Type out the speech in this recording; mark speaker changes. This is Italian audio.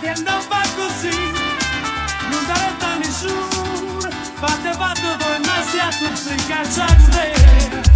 Speaker 1: che non così, non dare da nessuno, fate fatto voi ma sia tutti cacciati